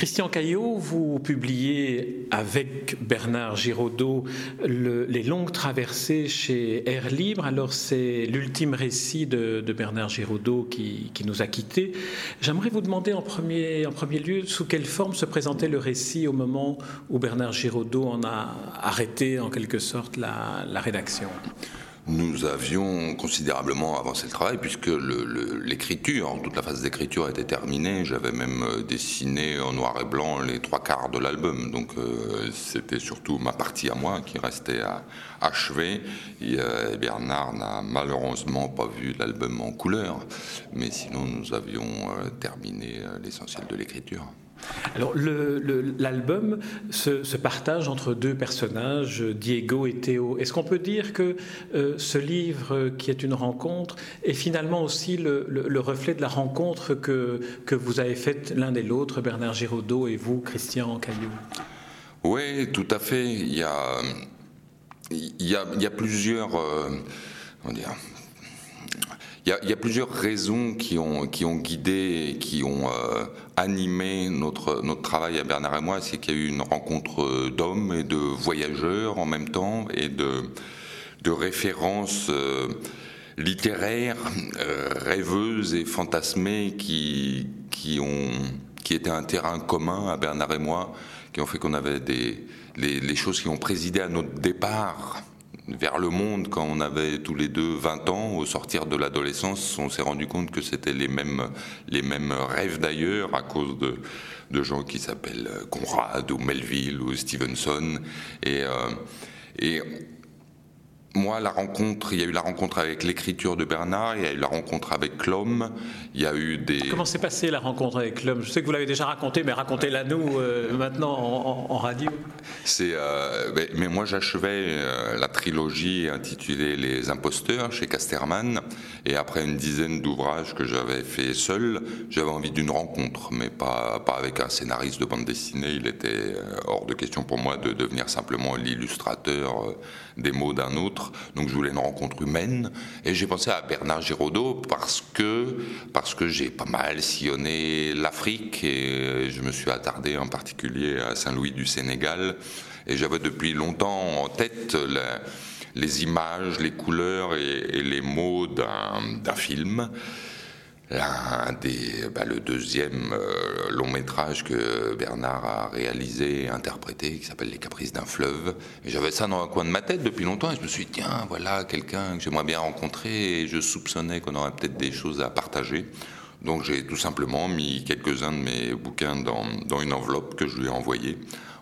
Christian Caillot, vous publiez avec Bernard Giraudot les longues traversées chez Air Libre. Alors c'est l'ultime récit de, Bernard Giraudot qui, nous a quittés. J'aimerais vous demander en premier, lieu sous quelle forme se présentait le récit au moment où Bernard Giraudot en a arrêté en quelque sorte la rédaction? Nous avions considérablement avancé le travail puisque l'écriture, toute la phase d'écriture était terminée. J'avais même euh, dessiné en noir et blanc les trois quarts de l'album. Donc euh, c'était surtout ma partie à moi qui restait à achever. Euh, Bernard n'a malheureusement pas vu l'album en couleur, mais sinon nous avions terminé l'essentiel de l'écriture. Alors l'album se, partage entre deux personnages, Diego et Théo. Est-ce qu'on peut dire que euh, ce livre, qui est une rencontre, est finalement aussi le, reflet de la rencontre que, que vous avez faite l'un et l'autre, Bernard Giraudot et vous, Christian Caillou? Oui, tout à fait. Il y a, il y a, plusieurs... Euh, dire, il y, a, plusieurs raisons qui ont, qui ont guidé, qui ont euh, animé notre, notre travail à Bernard et moi. C'est qu'il y a eu une rencontre d'hommes et de voyageurs en même temps et de, de références euh, littéraires, euh, rêveuses et fantasmées qui, qui, ont, qui étaient un terrain commun à Bernard et moi, qui ont fait qu'on avait des, les, les choses qui ont présidé à notre départ vers le monde quand on avait tous les deux 20 ans. Au sortir de l'adolescence, on s'est rendu compte que c'était les mêmes, les mêmes rêves d'ailleurs à cause de, de gens qui s'appellent Conrad ou Melville ou Stevenson. Et, euh, et moi, la rencontre, il y a eu la rencontre avec l'écriture de Bernard, il y a eu la rencontre avec l'homme, il y a eu des. Comment s'est passée la rencontre avec l'homme? Je sais que vous l'avez déjà raconté, mais racontez-la nous euh, maintenant en, radio. C'est, euh, mais, moi, j'achevais euh, la trilogie intitulée Les Imposteurs chez Casterman, et après une dizaine d'ouvrages que j'avais fait seul, j'avais envie d'une rencontre, mais pas, pas avec un scénariste de bande dessinée. Il était hors de question pour moi de devenir simplement l'illustrateur des mots d'un autre. Donc je voulais une rencontre humaine. Et j'ai pensé à Bernard Giraudot parce que, parce que j'ai pas mal sillonné l'Afrique et je me suis attardé en particulier à Saint-Louis du Sénégal. Et j'avais depuis longtemps en tête les images, les couleurs et les mots d'un film des, bah, le deuxième euh, long métrage que Bernard a réalisé et interprété, qui s'appelle Les Caprices d'un fleuve. j'avais ça dans un coin de ma tête depuis longtemps, et je me suis dit, tiens, voilà quelqu'un que j'aimerais bien rencontrer, et je soupçonnais qu'on aurait peut-être des choses à partager. Donc j'ai tout simplement mis quelques-uns de mes bouquins dans, dans, une enveloppe que je lui ai envoyée,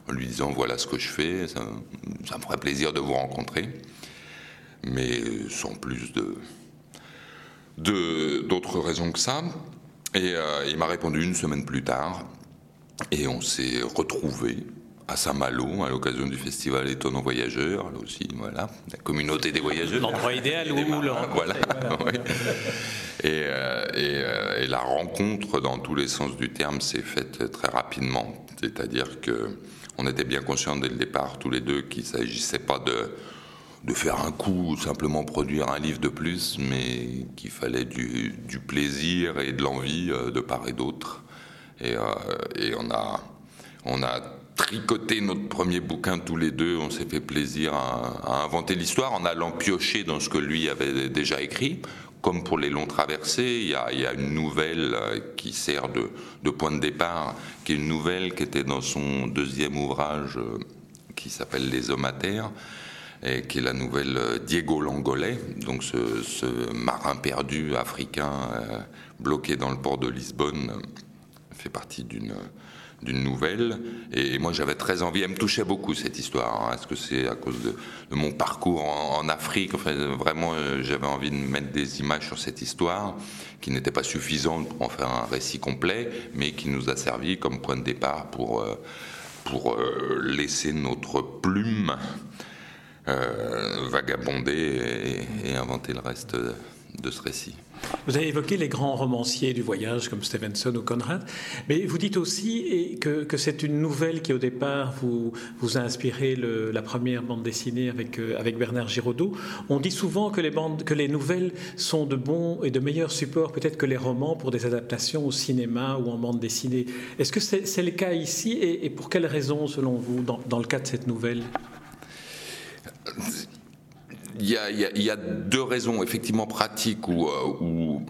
en lui disant, voilà ce que je fais, ça, ça me ferait plaisir de vous rencontrer, mais sans plus de d'autres raisons que ça. Et euh, il m'a répondu une semaine plus tard. Et on s'est retrouvés à Saint-Malo à l'occasion du festival Étonnant Voyageurs, là aussi, voilà, la communauté des voyageurs. L'endroit idéal où Voilà, et, euh, euh, et, la rencontre, dans tous les sens du terme, s'est faite très rapidement. C'est-à-dire que on était bien conscients dès le départ, tous les deux, qu'il ne s'agissait pas de de faire un coup, simplement produire un livre de plus, mais qu'il fallait du, plaisir et de l'envie euh, de part et d'autre. Et, euh, et, on, a, on a tricoté notre premier bouquin tous les deux, on s'est fait plaisir à, inventer l'histoire en allant piocher dans ce que lui avait déjà écrit. Comme pour les longs traversés, il y a, il y a une nouvelle euh, qui sert de, de, point de départ, qui est une nouvelle qui était dans son deuxième ouvrage qui s'appelle Les hommes à terre qui est la nouvelle euh, Diego Langolais, donc ce, marin perdu africain euh, bloqué dans le port de Lisbonne, fait partie d'une nouvelle. Et moi, j'avais très envie. Elle me touchait beaucoup cette histoire. Hein. Est-ce que c'est à cause de, mon parcours en, Afrique? Enfin, vraiment, euh, j'avais envie de mettre des images sur cette histoire qui n'était pas suffisante pour en faire un récit complet, mais qui nous a servi comme point de départ pour pour laisser notre plume vagabonder et, inventer le reste de ce récit. Vous avez évoqué les grands romanciers du voyage comme Stevenson ou Conrad, mais vous dites aussi que, c'est une nouvelle qui au départ vous, a inspiré la première bande dessinée avec, euh, avec Bernard Giraudot. On dit souvent que les, bandes, que les nouvelles sont de bons et de meilleurs supports peut-être que les romans pour des adaptations au cinéma ou en bande dessinée. Est-ce que c'est le cas ici et, et, pour quelles raisons selon vous dans, dans le cas de cette nouvelle? Il y, a, deux raisons effectivement pratiques où, où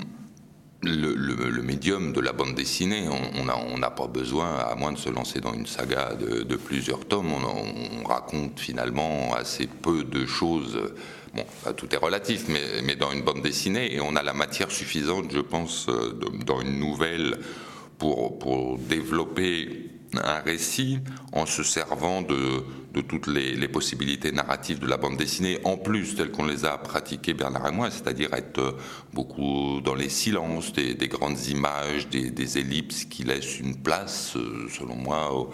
le, médium de la bande dessinée, on n'a pas besoin, à moins de se lancer dans une saga de, plusieurs tomes, on, on, raconte finalement assez peu de choses. Bon, tout est relatif, mais, dans une bande dessinée, et on a la matière suffisante, je pense, de, dans une nouvelle pour développer un récit en se servant de, de toutes les, les, possibilités narratives de la bande dessinée, en plus telles qu'on les a pratiquées Bernard et moi, c'est-à-dire être beaucoup dans les silences, des, des grandes images, des, des, ellipses qui laissent une place, selon moi, au,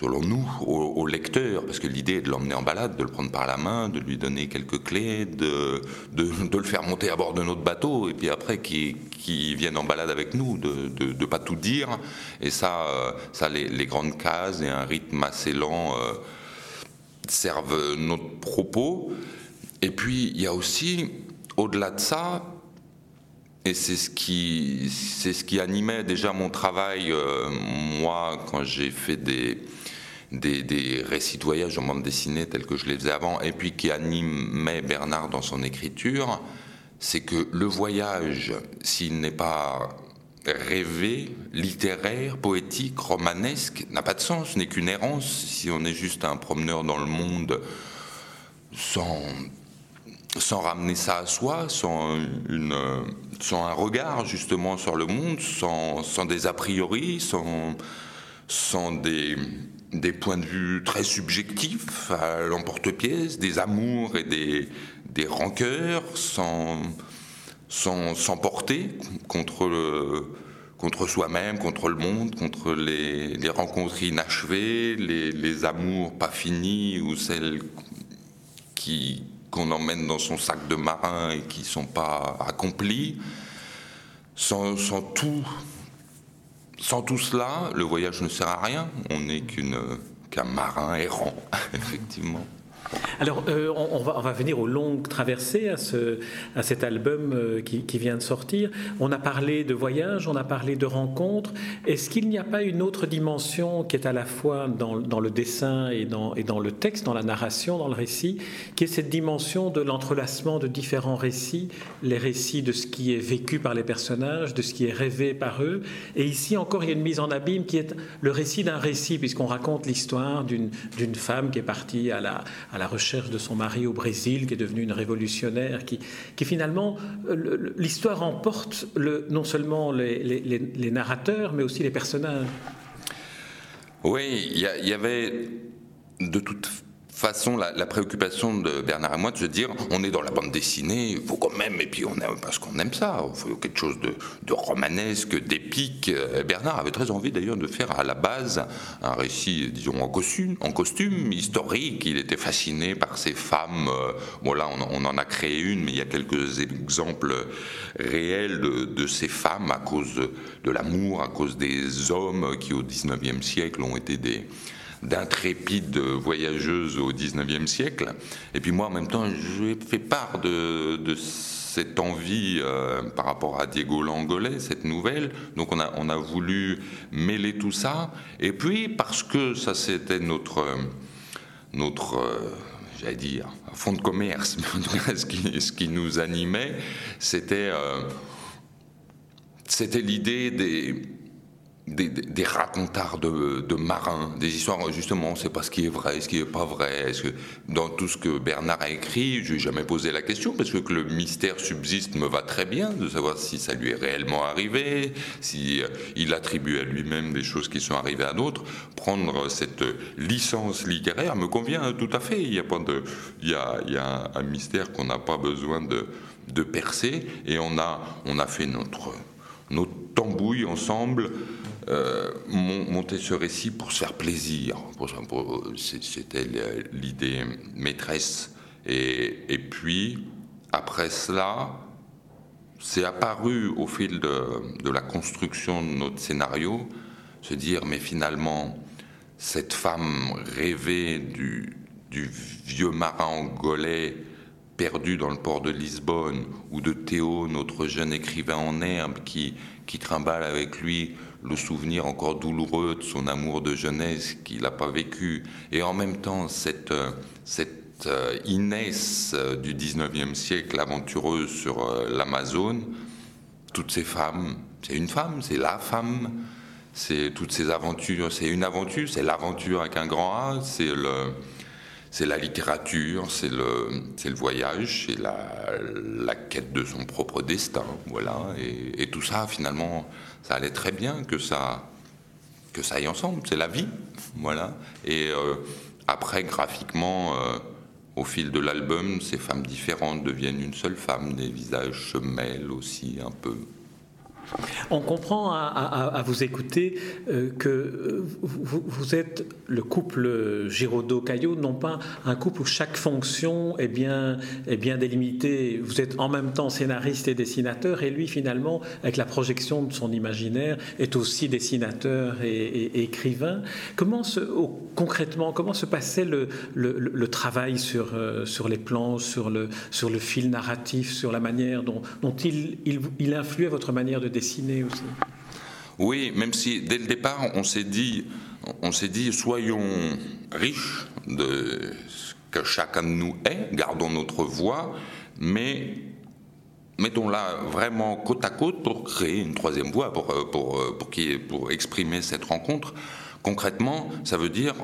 selon nous, au, lecteur, parce que l'idée est de l'emmener en balade, de le prendre par la main, de lui donner quelques clés, de, de, le faire monter à bord de notre bateau, et puis après qu'il qui vienne en balade avec nous, de ne pas tout dire. Et ça, euh, ça les, les, grandes cases et un rythme assez lent euh, servent notre propos. Et puis, il y a aussi, au-delà de ça, et c'est ce qui c'est ce qui animait déjà mon travail euh, moi quand j'ai fait des, des, récits de voyage en bande dessinée tels que je les faisais avant et puis qui animait Bernard dans son écriture c'est que le voyage s'il n'est pas rêvé, littéraire, poétique, romanesque, n'a pas de sens, n'est qu'une errance. Si on est juste un promeneur dans le monde sans sans ramener ça à soi, sans, une, sans un regard justement sur le monde, sans, sans des a priori, sans, sans des, des, points de vue très subjectifs à l'emporte-pièce, des amours et des, des rancœurs, sans, sans, contre, contre soi-même, contre le monde, contre les, rencontres inachevées, les, les amours pas finis ou celles qui qu'on emmène dans son sac de marin et qui ne sont pas accomplis. Sans, sans, tout, sans tout cela, le voyage ne sert à rien. On n'est qu'un marin errant, effectivement. Alors, euh, on, va, on, va, venir aux longues traversées, à, ce, à cet album euh, qui, qui, vient de sortir. On a parlé de voyage, on a parlé de rencontres. Est-ce qu'il n'y a pas une autre dimension qui est à la fois dans, dans le dessin et dans, et dans, le texte, dans la narration, dans le récit, qui est cette dimension de l'entrelacement de différents récits, les récits de ce qui est vécu par les personnages, de ce qui est rêvé par eux? Et ici encore, il y a une mise en abîme qui est le récit d'un récit, puisqu'on raconte l'histoire d'une femme qui est partie à la la recherche de son mari au Brésil, qui est devenue une révolutionnaire, qui, qui finalement, l'histoire emporte le, non seulement les, narrateurs, mais aussi les personnages. Oui, il y, y, avait de toute façon la, la, préoccupation de Bernard et moi de se dire on est dans la bande dessinée, il faut quand même, et puis on aime parce qu'on aime ça, il faut quelque chose de, de romanesque, d'épique. Bernard avait très envie d'ailleurs de faire à la base un récit, disons, en costume, en costume historique. Il était fasciné par ces femmes. Bon là, on, on en a créé une, mais il y a quelques exemples réels de, de ces femmes à cause de, de l'amour, à cause des hommes qui au 19e siècle ont été des d'intrépides voyageuses au XIXe siècle. Et puis moi, en même temps, j'ai fait part de, cette envie euh, par rapport à Diego Langolais, cette nouvelle. Donc on a, on a voulu mêler tout ça. Et puis, parce que ça, c'était notre, notre euh, j'allais dire, fond de commerce, mais en tout cas, ce qui, ce qui nous animait, c'était euh, l'idée des des, des, racontards de, de, marins, des histoires justement, on ne sait pas ce qui est vrai, ce qui n'est pas vrai. Est-ce que dans tout ce que Bernard a écrit, je n'ai jamais posé la question parce que, le mystère subsiste me va très bien de savoir si ça lui est réellement arrivé, si euh, il attribue à lui-même des choses qui sont arrivées à d'autres. Prendre cette licence littéraire me convient tout à fait. Il y a pas de, il y a, il y a un mystère qu'on n'a pas besoin de, de percer et on a, on a fait notre notre tambouille ensemble euh, monter ce récit pour se faire plaisir. C'était l'idée maîtresse. Et, puis, après cela, c'est apparu au fil de, la construction de notre scénario, se dire, mais finalement, cette femme rêvée du, du vieux marin angolais perdu dans le port de Lisbonne, ou de Théo, notre jeune écrivain en herbe, qui, qui trimballe avec lui le souvenir encore douloureux de son amour de jeunesse qu'il n'a pas vécu, et en même temps cette, cette euh, Inès euh, du 19e siècle, aventureuse sur euh, l'Amazone, toutes ces femmes, c'est une femme, c'est la femme, c'est toutes ces aventures, c'est une aventure, c'est l'aventure avec un grand A, c'est le, c'est la littérature, c'est le, voyage, c'est la, quête de son propre destin, voilà. Et, tout ça, finalement, ça allait très bien que ça, que ça aille ensemble. C'est la vie, voilà. Et après, graphiquement, au fil de l'album, ces femmes différentes deviennent une seule femme, des visages se mêlent aussi un peu. On comprend à, vous écouter euh, que euh, vous, êtes le couple Giraudot-Caillot, non pas un couple où chaque fonction est bien, est bien délimitée. Vous êtes en même temps scénariste et dessinateur, et lui, finalement, avec la projection de son imaginaire, est aussi dessinateur et, écrivain. Comment se, concrètement, comment se passait le, travail sur, euh, sur les plans, sur le, sur le fil narratif, sur la manière dont, dont il, il, il influait votre manière de dessiner aussi. Oui, même si dès le départ, on s'est dit, on s'est dit, soyons riches de ce que chacun de nous est, gardons notre voix, mais mettons-la vraiment côte à côte pour créer une troisième voix, pour, pour, pour, pour exprimer cette rencontre. Concrètement, ça veut dire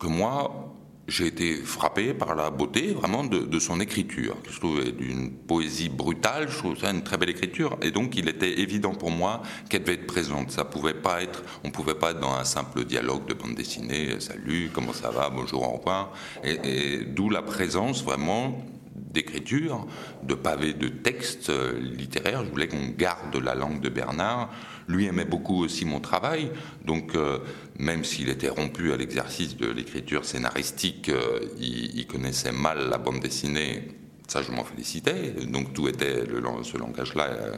que moi, j'ai été frappé par la beauté vraiment de, son écriture. Je trouvais d'une poésie brutale, je trouve ça une très belle écriture. Et donc il était évident pour moi qu'elle devait être présente. Ça pouvait pas être, on pouvait pas être dans un simple dialogue de bande dessinée, salut, comment ça va, bonjour, au revoir. Et, d'où la présence vraiment d'écriture, de pavés de textes littéraires. Je voulais qu'on garde la langue de Bernard lui aimait beaucoup aussi mon travail, donc euh, même s'il était rompu à l'exercice de l'écriture scénaristique, euh, il, connaissait mal la bande dessinée. Ça, je m'en félicitais. Donc tout était, le, ce langage-là euh,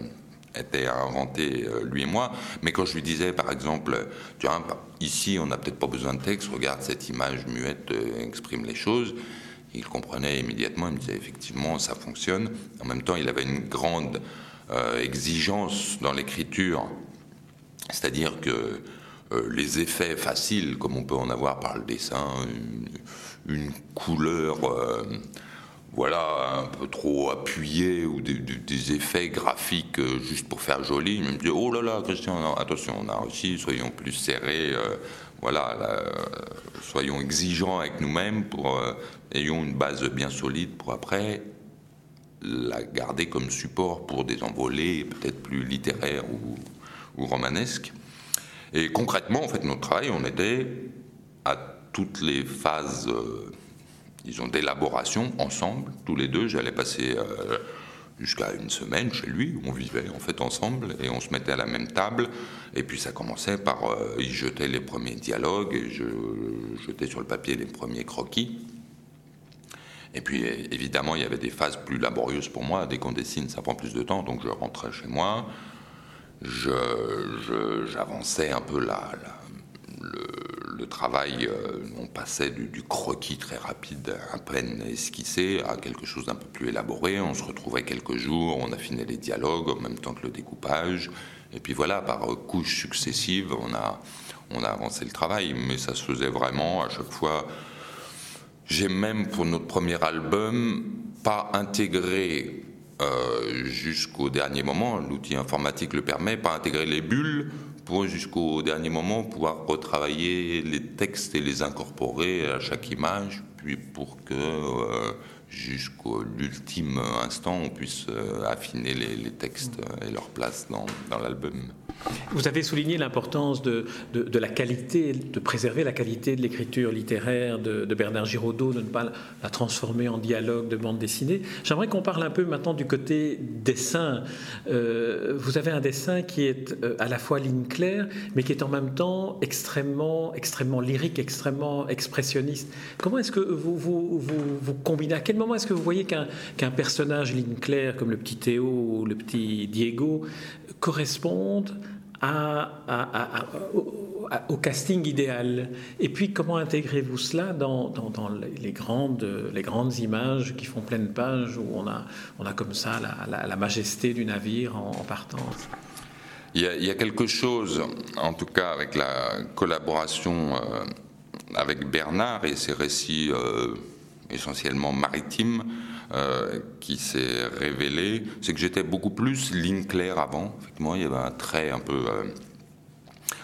était inventé lui et moi. Mais quand je lui disais, par exemple, vois, ici, on n'a peut-être pas besoin de texte. Regarde cette image muette exprime les choses. Il comprenait immédiatement. Il me disait effectivement, ça fonctionne. En même temps, il avait une grande exigence dans l'écriture c'est-à-dire que euh, les effets faciles, comme on peut en avoir par le dessin, une, couleur, euh, voilà, un peu trop appuyée, ou des, effets graphiques euh, juste pour faire joli, il me dit oh là là, Christian, attention, on a réussi, soyons plus serrés, voilà, soyons exigeants avec nous-mêmes pour ayons une base bien solide pour après la garder comme support pour des envolées peut-être plus littéraires ou romanesque. Et concrètement, en fait, notre travail, on était à toutes les phases, euh, disons, d'élaboration ensemble, tous les deux. J'allais passer euh, jusqu'à une semaine chez lui, où on vivait en fait ensemble, et on se mettait à la même table. Et puis ça commençait par, euh, il jetait les premiers dialogues, et je jetais sur le papier les premiers croquis. Et puis évidemment, il y avait des phases plus laborieuses pour moi. Dès qu'on dessine, ça prend plus de temps, donc je rentrais chez moi j'avançais un peu là, le, travail, euh, on passait du, croquis très rapide, à peine esquissé, à quelque chose d'un peu plus élaboré. On se retrouvait quelques jours, on affinait les dialogues en même temps que le découpage. Et puis voilà, par couches successives, on a, on a avancé le travail. Mais ça se faisait vraiment à chaque fois. J'ai même pour notre premier album pas intégré euh, jusqu'au dernier moment, l'outil informatique le permet, pas intégrer les bulles pour jusqu'au dernier moment pouvoir retravailler les textes et les incorporer à chaque image, puis pour que euh, jusqu'au l'ultime instant on puisse euh, affiner les, textes et leur place dans, l'album. Vous avez souligné l'importance de, la qualité, de préserver la qualité de l'écriture littéraire de, Bernard Giraudot, de ne pas la transformer en dialogue de bande dessinée. J'aimerais qu'on parle un peu maintenant du côté dessin. Euh, vous avez un dessin qui est euh, à la fois ligne claire, mais qui est en même temps extrêmement, extrêmement lyrique, extrêmement expressionniste. Comment est-ce que vous, vous, combinez moment est-ce que vous voyez qu'un personnage ligne claire comme le petit Théo ou le petit Diego correspondent au, casting idéal? Et puis, comment intégrez-vous cela dans, les, grandes, les grandes images qui font pleine page, où on a, on a comme ça la, majesté du navire en, partance il y, a, quelque chose, en tout cas avec la collaboration euh, avec Bernard et ses récits euh, essentiellement maritimes, euh, qui s'est révélé, c'est que j'étais beaucoup plus ligne claire avant. Effectivement, il y avait un trait un peu, euh,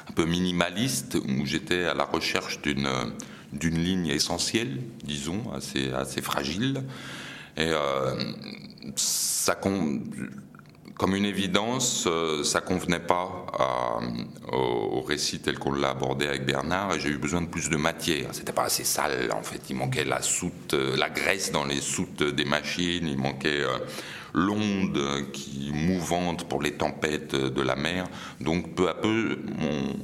un peu minimaliste où j'étais à la recherche d'une d'une ligne essentielle, disons, assez, assez fragile. Et euh, ça, comme une évidence, euh, ça convenait pas au, récit tel qu'on l'a abordé avec Bernard et j'ai eu besoin de plus de matière. C'était pas assez sale en fait. Il manquait la soute, euh, la graisse dans les soutes des machines. Il manquait euh, l'onde qui mouvante pour les tempêtes de la mer. Donc peu à peu, mon,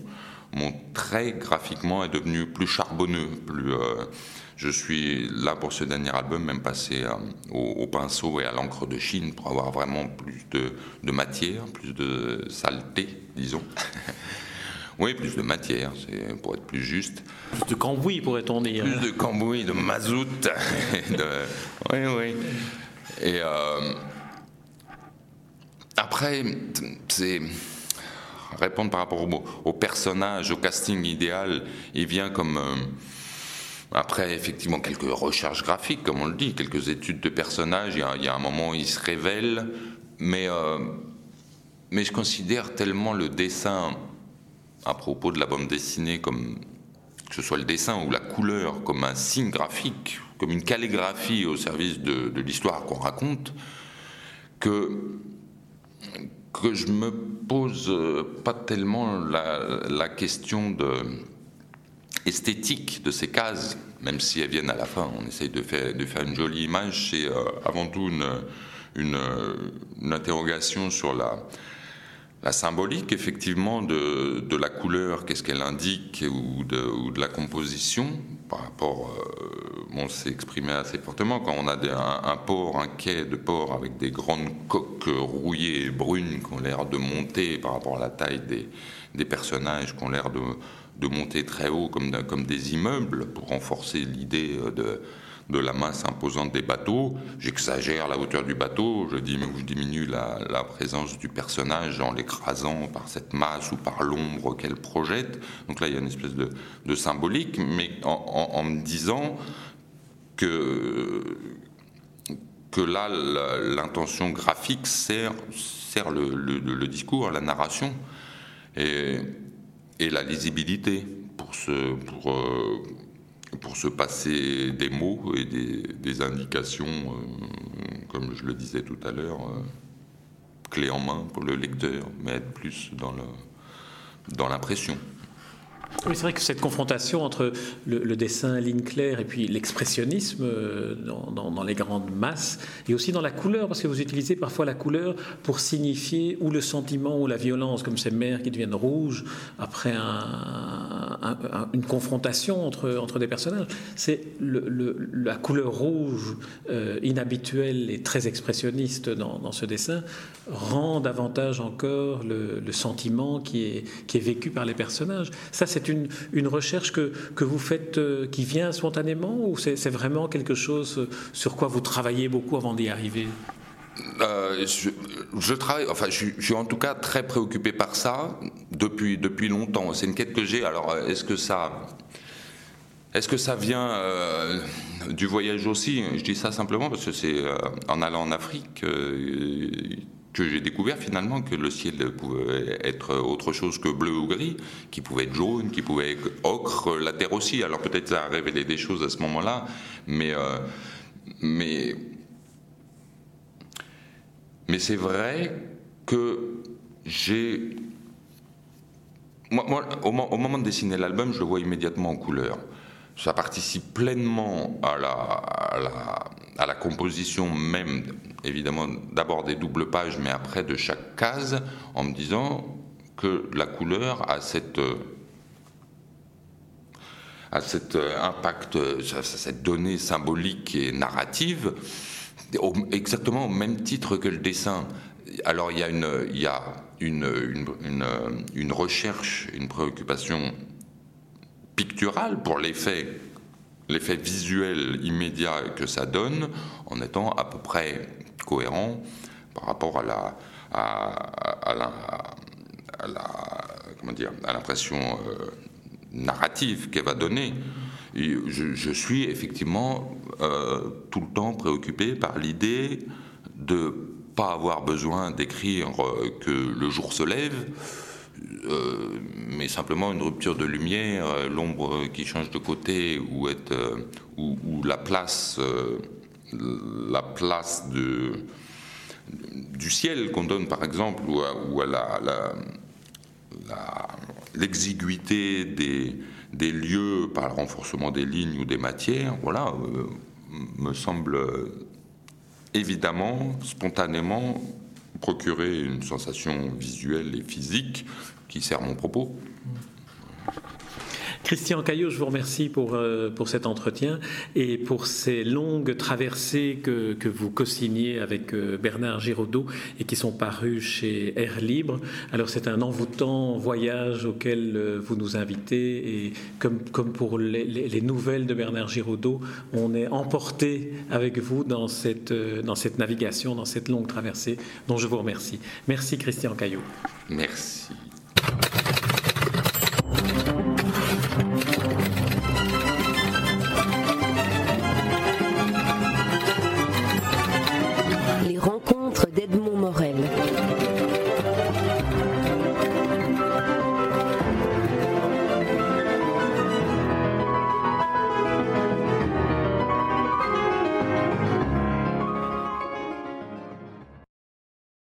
mon trait graphiquement est devenu plus charbonneux, plus je suis là pour ce dernier album, même passé euh, au, pinceau et à l'encre de Chine pour avoir vraiment plus de, matière, plus de saleté, disons. oui, plus de matière, c'est pour être plus juste. Plus de cambouis, pourrait-on dire. Plus de cambouis, de mazout. Oui, oui. Et euh, après, c'est répondre par rapport au, personnage, au casting idéal, il vient comme. Euh, après, effectivement, quelques recherches graphiques, comme on le dit, quelques études de personnages. Il y a, un moment où il se révèle, mais, euh, mais je considère tellement le dessin à propos de la bande dessinée, que ce soit le dessin ou la couleur, comme un signe graphique, comme une calligraphie au service de, l'histoire qu'on raconte, que que je me pose pas tellement la question de esthétique de ces cases, même si elles viennent à la fin. On essaye de faire, une jolie image. C'est euh, avant tout une, interrogation sur la, symbolique, effectivement, de, la couleur, qu'est-ce qu'elle indique, ou de, la composition, par rapport, euh, on s'est exprimé assez fortement, quand on a un, port, un quai de port avec des grandes coques rouillées et brunes qui ont l'air de monter par rapport à la taille des, des personnages, qui ont l'air de de monter très haut comme, comme des immeubles pour renforcer l'idée euh, de, de la masse imposante des bateaux. J'exagère la hauteur du bateau, je, je diminue la, la, présence du personnage en l'écrasant par cette masse ou par l'ombre qu'elle projette. Donc là, il y a une espèce de, de symbolique, mais en, me disant que, que là, l'intention graphique sert, sert le, le, le, discours, la narration. Et, et la lisibilité pour se, pour, euh, pour se passer des mots et des, indications, euh, comme je le disais tout à l'heure, euh, clé en main pour le lecteur, mais être plus dans l'impression. Dans oui, c'est vrai que cette confrontation entre le, dessin ligne claire et puis l'expressionnisme euh, dans, les grandes masses, et aussi dans la couleur, parce que vous utilisez parfois la couleur pour signifier ou le sentiment ou la violence, comme ces mers qui deviennent rouges après une confrontation entre, entre des personnages. C'est la couleur rouge euh, inhabituelle et très expressionniste dans, ce dessin rend davantage encore le, sentiment qui est, qui est vécu par les personnages. Ça, c'est une, une, recherche que, que vous faites euh, qui vient spontanément ou c'est vraiment quelque chose sur quoi vous travaillez beaucoup avant d'y arriver? Euh, je, travaille, enfin, je, suis en tout cas très préoccupé par ça depuis, depuis longtemps. C'est une quête que j'ai. Alors, est-ce que ça, est-ce que ça vient euh, du voyage aussi? Je dis ça simplement parce que c'est en allant en Afrique que j'ai découvert finalement que le ciel pouvait être autre chose que bleu ou gris, qui pouvait être jaune, qui pouvait être ocre, la terre aussi. Alors peut-être ça a révélé des choses à ce moment-là, mais euh, mais mais c'est vrai que j'ai moi, au, moment de dessiner l'album, je le vois immédiatement en couleur. Ça participe pleinement à la, à la, composition même évidemment d'abord des doubles pages, mais après de chaque case, en me disant que la couleur a cette, cet impact, à cette donnée symbolique et narrative, exactement au même titre que le dessin. Alors il y a une, recherche, une préoccupation picturale pour l'effet visuel immédiat que ça donne en étant à peu près cohérent par rapport à l'impression narrative qu'elle va donner. Je, suis effectivement euh, tout le temps préoccupé par l'idée de pas avoir besoin d'écrire euh, que le jour se lève, mais simplement une rupture de lumière, l'ombre qui change de côté, ou, ou, la place, la place de, du ciel qu'on donne par exemple, ou à, la, l'exiguïté des, des, lieux par le renforcement des lignes ou des matières, voilà, euh, me semble évidemment, spontanément, procurer une sensation visuelle et physique qui sert mon propos. Christian Caillot, je vous remercie pour, euh, pour cet entretien et pour ces longues traversées que, que vous co-signez avec euh, Bernard Giraudot et qui sont parues chez Air Libre. Alors c'est un envoûtant voyage auquel euh, vous nous invitez et comme, comme pour les, les, nouvelles de Bernard Giraudot, on est emporté avec vous dans cette, dans cette navigation, dans cette longue traversée dont je vous remercie. Merci Christian Caillot. Merci.